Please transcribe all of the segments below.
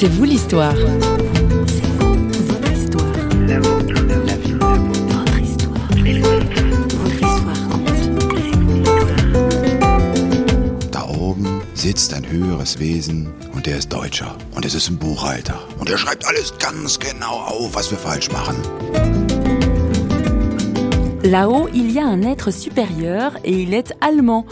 C'est vous l'histoire. Da oben sitzt ein höheres Wesen und der ist Deutscher. Und es ist ein Buchhalter. Und er schreibt alles ganz genau auf, was wir falsch machen. Là-haut, il y a un être supérieur et il est allemand.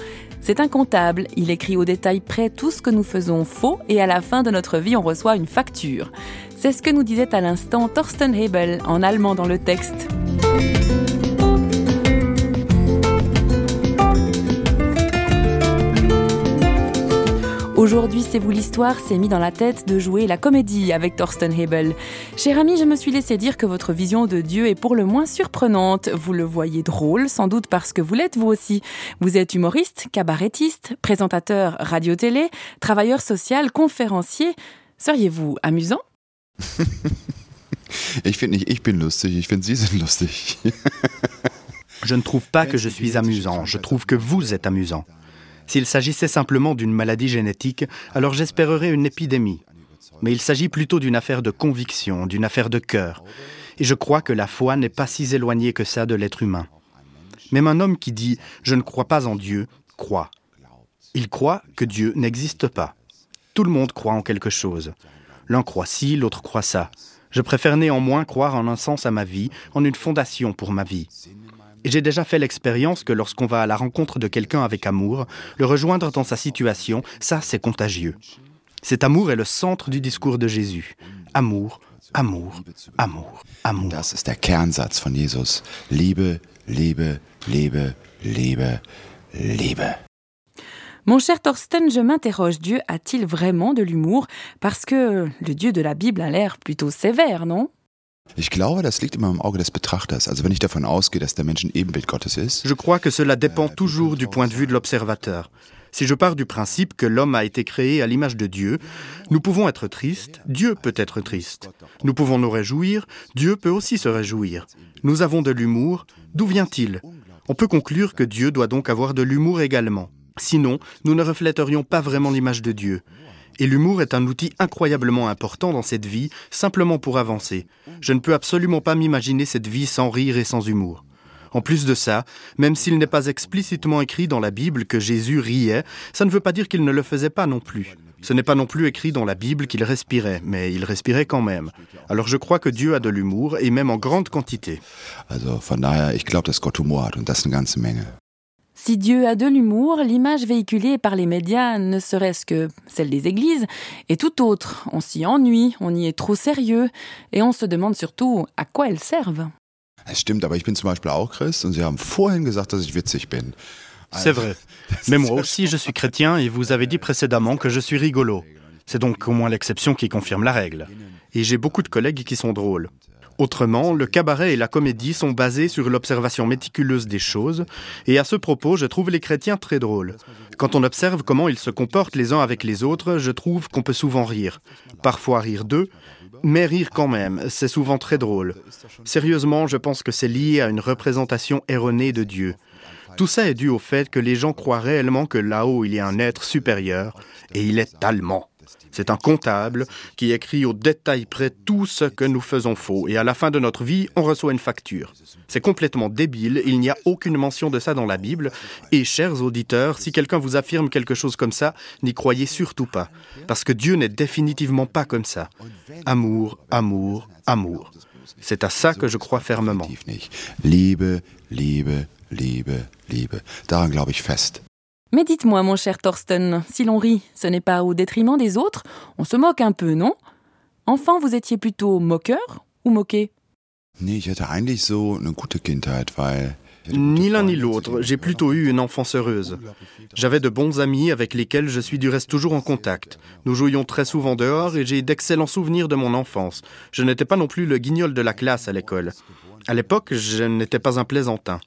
C'est un comptable, il écrit au détail près tout ce que nous faisons faux et à la fin de notre vie on reçoit une facture. C'est ce que nous disait à l'instant Thorsten Hebel en allemand dans le texte. Aujourd'hui, c'est vous l'histoire s'est mis dans la tête de jouer la comédie avec Thorsten Hebel. Cher ami, je me suis laissé dire que votre vision de Dieu est pour le moins surprenante. Vous le voyez drôle, sans doute parce que vous l'êtes vous aussi. Vous êtes humoriste, cabarettiste, présentateur radio-télé, travailleur social, conférencier. Seriez-vous amusant? Ich finde nicht, ich bin lustig, ich finde Sie sind lustig. Je ne trouve pas que je suis amusant, je trouve que vous êtes amusant. S'il s'agissait simplement d'une maladie génétique, alors j'espérerais une épidémie. Mais il s'agit plutôt d'une affaire de conviction, d'une affaire de cœur. Et je crois que la foi n'est pas si éloignée que ça de l'être humain. Même un homme qui dit ⁇ Je ne crois pas en Dieu ⁇ croit. Il croit que Dieu n'existe pas. Tout le monde croit en quelque chose. L'un croit ci, l'autre croit ça. Je préfère néanmoins croire en un sens à ma vie, en une fondation pour ma vie. Et j'ai déjà fait l'expérience que lorsqu'on va à la rencontre de quelqu'un avec amour, le rejoindre dans sa situation, ça c'est contagieux. Cet amour est le centre du discours de Jésus. Amour, amour, amour, amour. Das ist der Kernsatz von Jesus. Liebe, Liebe, Liebe, Liebe, Liebe. Mon cher Thorsten, je m'interroge, Dieu a-t-il vraiment de l'humour? Parce que le Dieu de la Bible a l'air plutôt sévère, non? Ich glaube, das liegt immer im Auge des Betrachters. Also wenn ich davon ausgehe, dass der Mensch ein Ebenbild Gottes ist, Je crois que cela dépend toujours du point de vue de l'observateur. Si je pars du principe que l'homme a été créé à l'image de Dieu, nous pouvons être tristes, Dieu peut être triste. Nous pouvons nous réjouir, Dieu peut aussi se réjouir. Nous avons de l'humour, d'où vient-il? On peut conclure que Dieu doit donc avoir de l'humour également. Sinon, nous ne reflèterions pas vraiment l'image de Dieu. Et l'humour est un outil incroyablement important dans cette vie, simplement pour avancer. Je ne peux absolument pas m'imaginer cette vie sans rire et sans humour. En plus de ça, même s'il n'est pas explicitement écrit dans la Bible que Jésus riait, ça ne veut pas dire qu'il ne le faisait pas non plus. Ce n'est pas non plus écrit dans la Bible qu'il respirait, mais il respirait quand même. Alors je crois que Dieu a de l'humour, et même en grande quantité. also glaube. Si Dieu a de l'humour, l'image véhiculée par les médias, ne serait-ce que celle des églises, est tout autre. On s'y ennuie, on y est trop sérieux, et on se demande surtout à quoi elles servent. Es stimmt, aber ich bin zum Beispiel auch Christ und Sie haben vorhin gesagt, dass ich witzig bin. C'est vrai. Mais moi aussi, je suis chrétien et vous avez dit précédemment que je suis rigolo. C'est donc au moins l'exception qui confirme la règle. Et j'ai beaucoup de collègues qui sont drôles. Autrement, le cabaret et la comédie sont basés sur l'observation méticuleuse des choses, et à ce propos, je trouve les chrétiens très drôles. Quand on observe comment ils se comportent les uns avec les autres, je trouve qu'on peut souvent rire. Parfois rire d'eux, mais rire quand même, c'est souvent très drôle. Sérieusement, je pense que c'est lié à une représentation erronée de Dieu. Tout ça est dû au fait que les gens croient réellement que là-haut il y a un être supérieur, et il est allemand. C'est un comptable qui écrit au détail près tout ce que nous faisons faux, et à la fin de notre vie, on reçoit une facture. C'est complètement débile, il n'y a aucune mention de ça dans la Bible, et chers auditeurs, si quelqu'un vous affirme quelque chose comme ça, n'y croyez surtout pas, parce que Dieu n'est définitivement pas comme ça. Amour, amour, amour. C'est à ça que je crois fermement. Liebe, Liebe, Liebe, Liebe. Mais dites-moi, mon cher Thorsten, si l'on rit, ce n'est pas au détriment des autres On se moque un peu, non? Enfant, vous étiez plutôt moqueur ou moqué? Nee, ich hatte eigentlich so eine gute Kindheit, weil Ni l'un ni l'autre, j'ai plutôt eu une enfance heureuse. J'avais de bons amis avec lesquels je suis du reste toujours en contact. Nous jouions très souvent dehors et j'ai d'excellents souvenirs de mon enfance. Je n'étais pas non plus le guignol de la classe à l'école. À l'époque, je n'étais pas un plaisantin.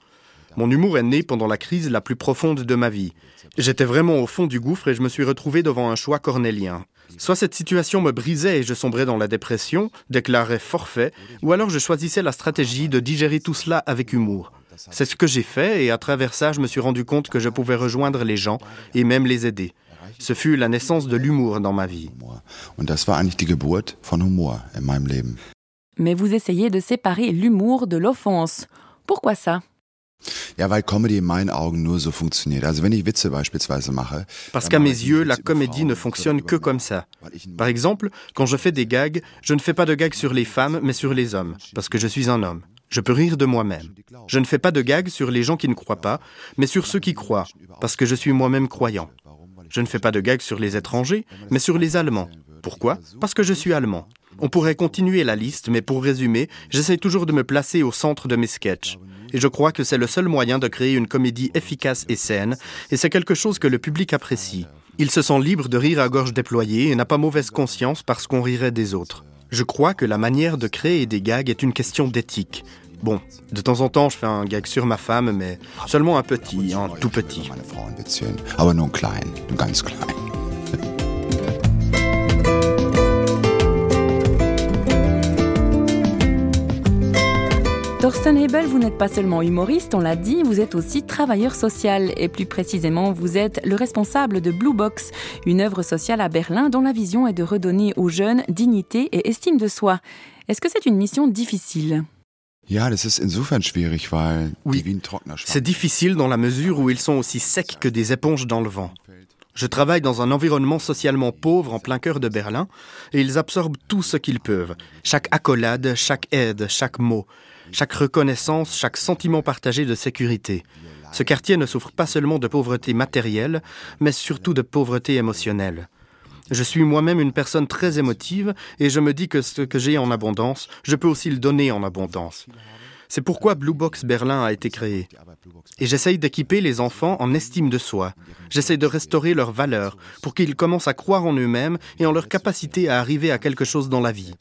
Mon humour est né pendant la crise la plus profonde de ma vie. J'étais vraiment au fond du gouffre et je me suis retrouvé devant un choix cornélien. Soit cette situation me brisait et je sombrais dans la dépression, déclarais forfait, ou alors je choisissais la stratégie de digérer tout cela avec humour. C'est ce que j'ai fait et à travers ça, je me suis rendu compte que je pouvais rejoindre les gens et même les aider. Ce fut la naissance de l'humour dans ma vie. Mais vous essayez de séparer l'humour de l'offense. Pourquoi ça? Ja, weil Comedy in meinen Augen nur so funktioniert. Also wenn ich Witze beispielsweise mache. Parce qu'à mes yeux, la comédie ne fonctionne que comme ça. Par exemple, quand je fais des gags, je ne fais pas de gags sur les femmes, mais sur les hommes, parce que je suis un homme. Je peux rire de moi-même. Je ne fais pas de gags sur les gens qui ne croient pas, mais sur ceux qui croient, parce que je suis moi-même croyant. Je ne fais pas de gags sur les étrangers, mais sur les Allemands. Pourquoi? Parce que je suis allemand. On pourrait continuer la liste, mais pour résumer, j'essaie toujours de me placer au centre de mes sketchs. Et je crois que c'est le seul moyen de créer une comédie efficace et saine, et c'est quelque chose que le public apprécie. Il se sent libre de rire à gorge déployée et n'a pas mauvaise conscience parce qu'on rirait des autres. Je crois que la manière de créer des gags est une question d'éthique. Bon, de temps en temps, je fais un gag sur ma femme, mais seulement un petit, un tout petit. Thorsten Hebel, vous n'êtes pas seulement humoriste, on l'a dit, vous êtes aussi travailleur social et plus précisément, vous êtes le responsable de Blue Box, une œuvre sociale à Berlin dont la vision est de redonner aux jeunes dignité et estime de soi. Est-ce que c'est une mission difficile? Oui, C'est difficile dans la mesure où ils sont aussi secs que des éponges dans le vent. Je travaille dans un environnement socialement pauvre en plein cœur de Berlin et ils absorbent tout ce qu'ils peuvent. Chaque accolade, chaque aide, chaque mot, chaque reconnaissance, chaque sentiment partagé de sécurité. Ce quartier ne souffre pas seulement de pauvreté matérielle, mais surtout de pauvreté émotionnelle. Je suis moi-même une personne très émotive et je me dis que ce que j'ai en abondance, je peux aussi le donner en abondance. C'est pourquoi Blue Box Berlin a été créé. Et j'essaye d'équiper les enfants en estime de soi. J'essaye de restaurer leurs valeurs pour qu'ils commencent à croire en eux-mêmes et en leur capacité à arriver à quelque chose dans la vie.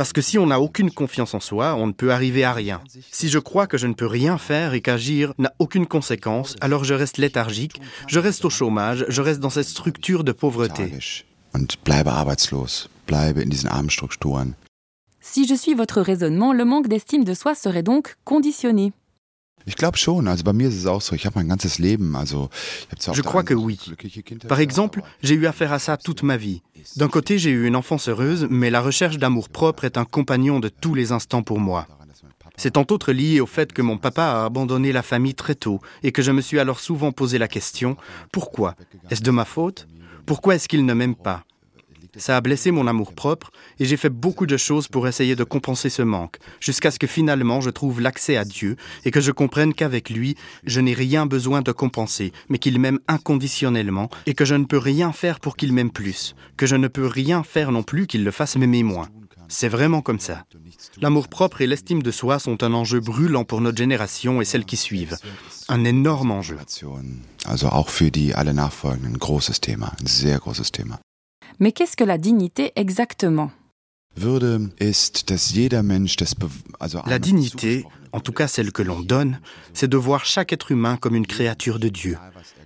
Parce que si on n'a aucune confiance en soi, on ne peut arriver à rien. Si je crois que je ne peux rien faire et qu'agir n'a aucune conséquence, alors je reste léthargique, je reste au chômage, je reste dans cette structure de pauvreté. tagisch und bleibe arbeitslos, bleibe in diesen armen Strukturen. Si je suis votre raisonnement, le manque d'estime de soi serait donc conditionné. Ich glaube schon, also bei mir ist es auch so, ich habe mein ganzes Leben, also ich habe zwar auf Je crois que oui. Par exemple, j'ai eu affaire à ça toute ma vie. D'un côté, j'ai eu une enfance heureuse, mais la recherche d'amour propre est un compagnon de tous les instants pour moi. C'est entre autres lié au fait que mon papa a abandonné la famille très tôt et que je me suis alors souvent posé la question pourquoi? Est-ce de ma faute? Pourquoi est-ce qu'il ne m'aime pas? Ça a blessé mon amour propre et j'ai fait beaucoup de choses pour essayer de compenser ce manque, jusqu'à ce que finalement je trouve l'accès à Dieu et que je comprenne qu'avec lui, je n'ai rien besoin de compenser, mais qu'il m'aime inconditionnellement et que je ne peux rien faire pour qu'il m'aime plus, que je ne peux rien faire non plus qu'il le fasse m'aimer moins. C'est vraiment comme ça. L'amour propre et l'estime de soi sont un enjeu brûlant pour notre génération et celles qui suivent. Un énorme enjeu. Also auch für die alle nachfolgenden großes Thema, ein sehr großes Thema. Mais qu'est-ce que la dignité exactement? La dignité, en tout cas celle que l'on donne, c'est de voir chaque être humain comme une créature de Dieu.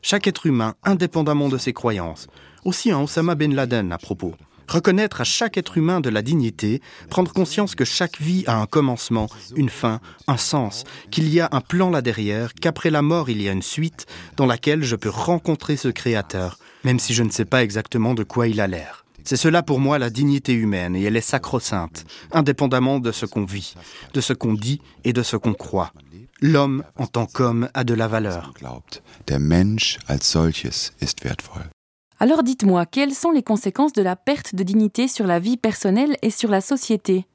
Chaque être humain, indépendamment de ses croyances. Aussi un Osama Ben Laden à propos. Reconnaître à chaque être humain de la dignité, prendre conscience que chaque vie a un commencement, une fin, un sens, qu'il y a un plan là derrière, qu'après la mort il y a une suite dans laquelle je peux rencontrer ce Créateur, même si je ne sais pas exactement de quoi il a l'air. C'est cela pour moi la dignité humaine et elle est sacro-sainte, indépendamment de ce qu'on vit, de ce qu'on dit et de ce qu'on croit. L'homme en tant qu'homme a de la valeur. glaubt. Der Mensch als solches ist wertvoll. Alors dites-moi, quelles sont les conséquences de la perte de dignité sur la vie personnelle et sur la société?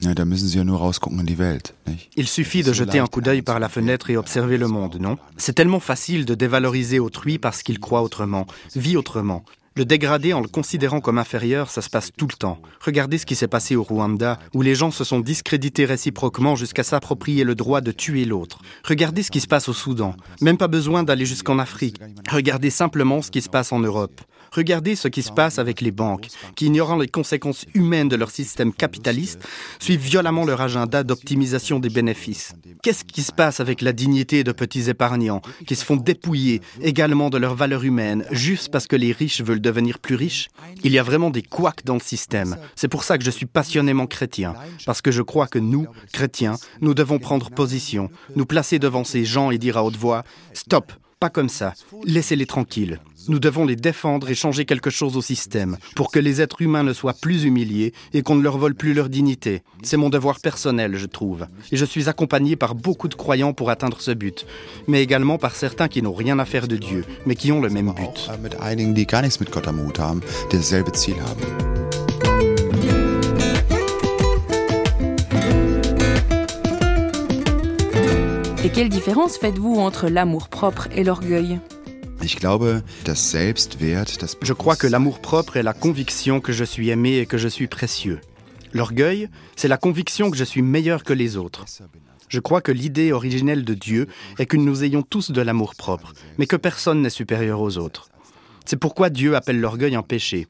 Ja, da müssen Sie ja nur rausgucken in die Welt, nicht? Il suffit de jeter un coup d'œil par la fenêtre et observer le monde, non? C'est tellement facile de dévaloriser autrui parce qu'il croit autrement, vit autrement. Le dégrader en le considérant comme inférieur, ça se passe tout le temps. Regardez ce qui s'est passé au Rwanda, où les gens se sont discrédités réciproquement jusqu'à s'approprier le droit de tuer l'autre. Regardez ce qui se passe au Soudan. Même pas besoin d'aller jusqu'en Afrique. Regardez simplement ce qui se passe en Europe. Regardez ce qui se passe avec les banques, qui, ignorant les conséquences humaines de leur système capitaliste, suivent violemment leur agenda d'optimisation des bénéfices. Qu'est-ce qui se passe avec la dignité de petits épargnants, qui se font dépouiller également de leurs valeurs humaines, juste parce que les riches veulent devenir plus riches? Il y a vraiment des couacs dans le système. C'est pour ça que je suis passionnément chrétien, parce que je crois que nous, chrétiens, nous devons prendre position, nous placer devant ces gens et dire à haute voix, Stop, pas comme ça, laissez-les tranquilles. Nous devons les défendre et changer quelque chose au système pour que les êtres humains ne soient plus humiliés et qu'on ne leur vole plus leur dignité. C'est mon devoir personnel, je trouve. Et je suis accompagné par beaucoup de croyants pour atteindre ce but, mais également par certains qui n'ont rien à faire de Dieu, mais qui ont le même but. Et quelle différence faites-vous entre l'amour propre et l'orgueil? Je crois que l'amour propre est la conviction que je suis aimé et que je suis précieux. L'orgueil, c'est la conviction que je suis meilleur que les autres. Je crois que l'idée originelle de Dieu est que nous ayons tous de l'amour propre, mais que personne n'est supérieur aux autres. C'est pourquoi Dieu appelle l'orgueil un péché.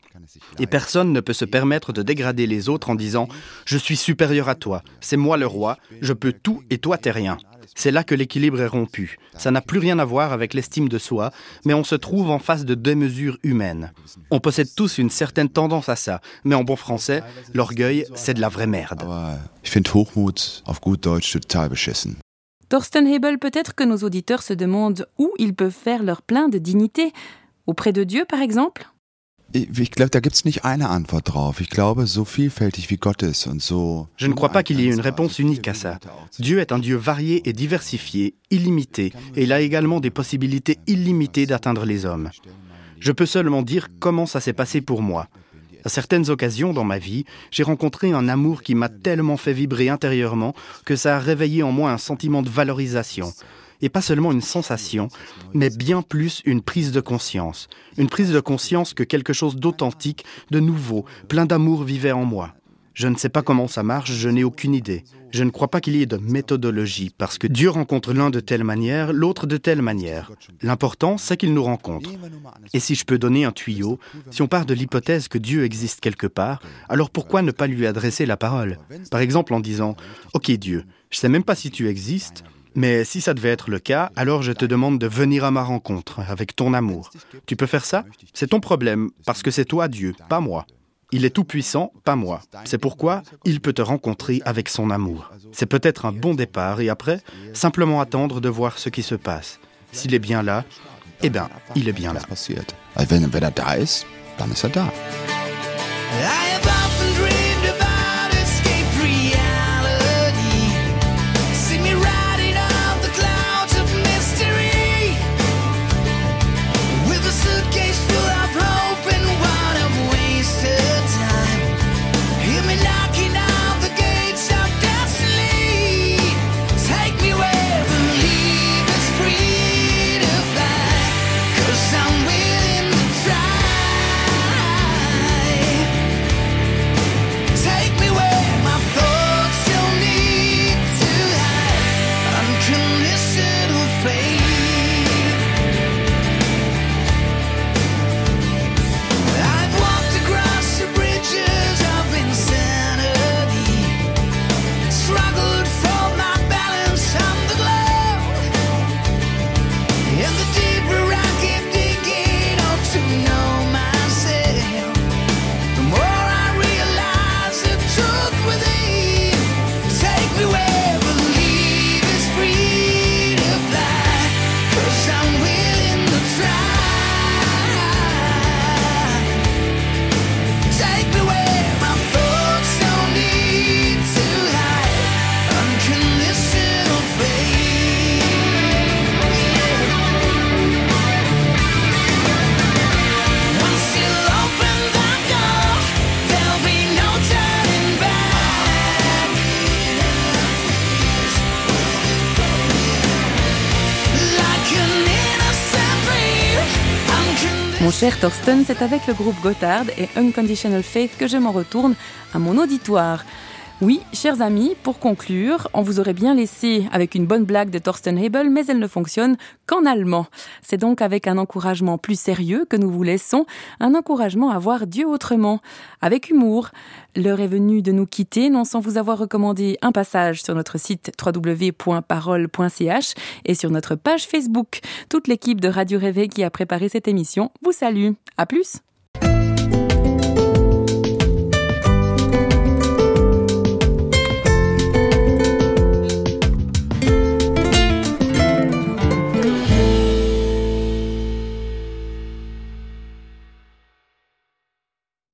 Et personne ne peut se permettre de dégrader les autres en disant ⁇ Je suis supérieur à toi, c'est moi le roi, je peux tout et toi t'es rien ⁇ c'est là que l'équilibre est rompu. Ça n'a plus rien à voir avec l'estime de soi, mais on se trouve en face de deux mesures humaines. On possède tous une certaine tendance à ça, mais en bon français, l'orgueil, c'est de la vraie merde. Thorsten Hebel, peut-être que nos auditeurs se demandent où ils peuvent faire leur plein de dignité. Auprès de Dieu, par exemple? Ich glaube, da gibt es nicht eine Antwort drauf. Ich glaube, so vielfältig wie Gott ist und so. Je ne crois pas qu'il y ait une réponse unique à ça. Dieu est un Dieu varié et diversifié, illimité, et il a également des possibilités illimitées d'atteindre les hommes. Je peux seulement dire comment ça s'est passé pour moi. À certaines occasions dans ma vie, j'ai rencontré un amour qui m'a tellement fait vibrer intérieurement que ça a réveillé en moi un sentiment de valorisation, et pas seulement une sensation, mais bien plus une prise de conscience. Une prise de conscience que quelque chose d'authentique, de nouveau, plein d'amour vivait en moi. Je ne sais pas comment ça marche, je n'ai aucune idée. Je ne crois pas qu'il y ait de méthodologie, parce que Dieu rencontre l'un de telle manière, l'autre de telle manière. L'important, c'est qu'il nous rencontre. Et si je peux donner un tuyau, si on part de l'hypothèse que Dieu existe quelque part, alors pourquoi ne pas lui adresser la parole? Par exemple en disant ⁇ Ok Dieu, je ne sais même pas si tu existes, mais si ça devait être le cas, alors je te demande de venir à ma rencontre avec ton amour. Tu peux faire ça? C'est ton problème, parce que c'est toi Dieu, pas moi. Il est tout-puissant, pas moi. C'est pourquoi il peut te rencontrer avec son amour. C'est peut-être un bon départ et après, simplement attendre de voir ce qui se passe. S'il est bien là, eh bien, il est bien là. Mon cher Thorsten, c'est avec le groupe Gotthard et Unconditional Faith que je m'en retourne à mon auditoire. Oui, chers amis, pour conclure, on vous aurait bien laissé avec une bonne blague de Thorsten Hebel, mais elle ne fonctionne qu'en allemand. C'est donc avec un encouragement plus sérieux que nous vous laissons, un encouragement à voir Dieu autrement, avec humour. L'heure est venue de nous quitter, non sans vous avoir recommandé un passage sur notre site www.parole.ch et sur notre page Facebook. Toute l'équipe de Radio Réveil qui a préparé cette émission vous salue. À plus!